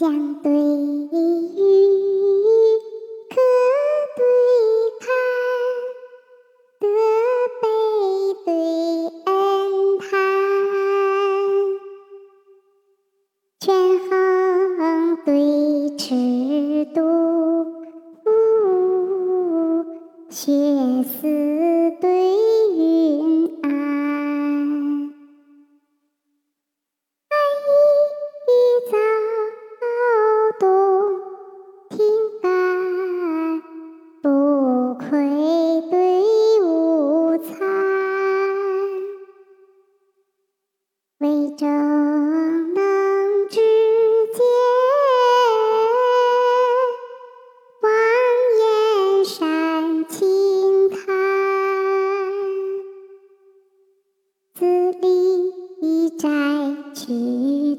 相对与可对看，得悲对恩叹，权衡对尺度，学思对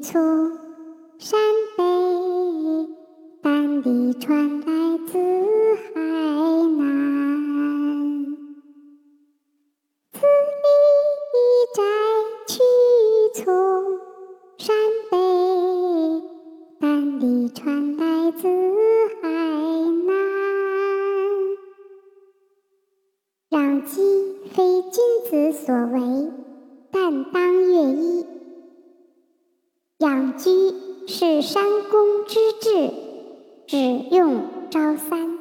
从山北，丹里传来自丹里传来自海南。养鸡非君子所为，但当乐衣。养居是山公之志，只用朝三。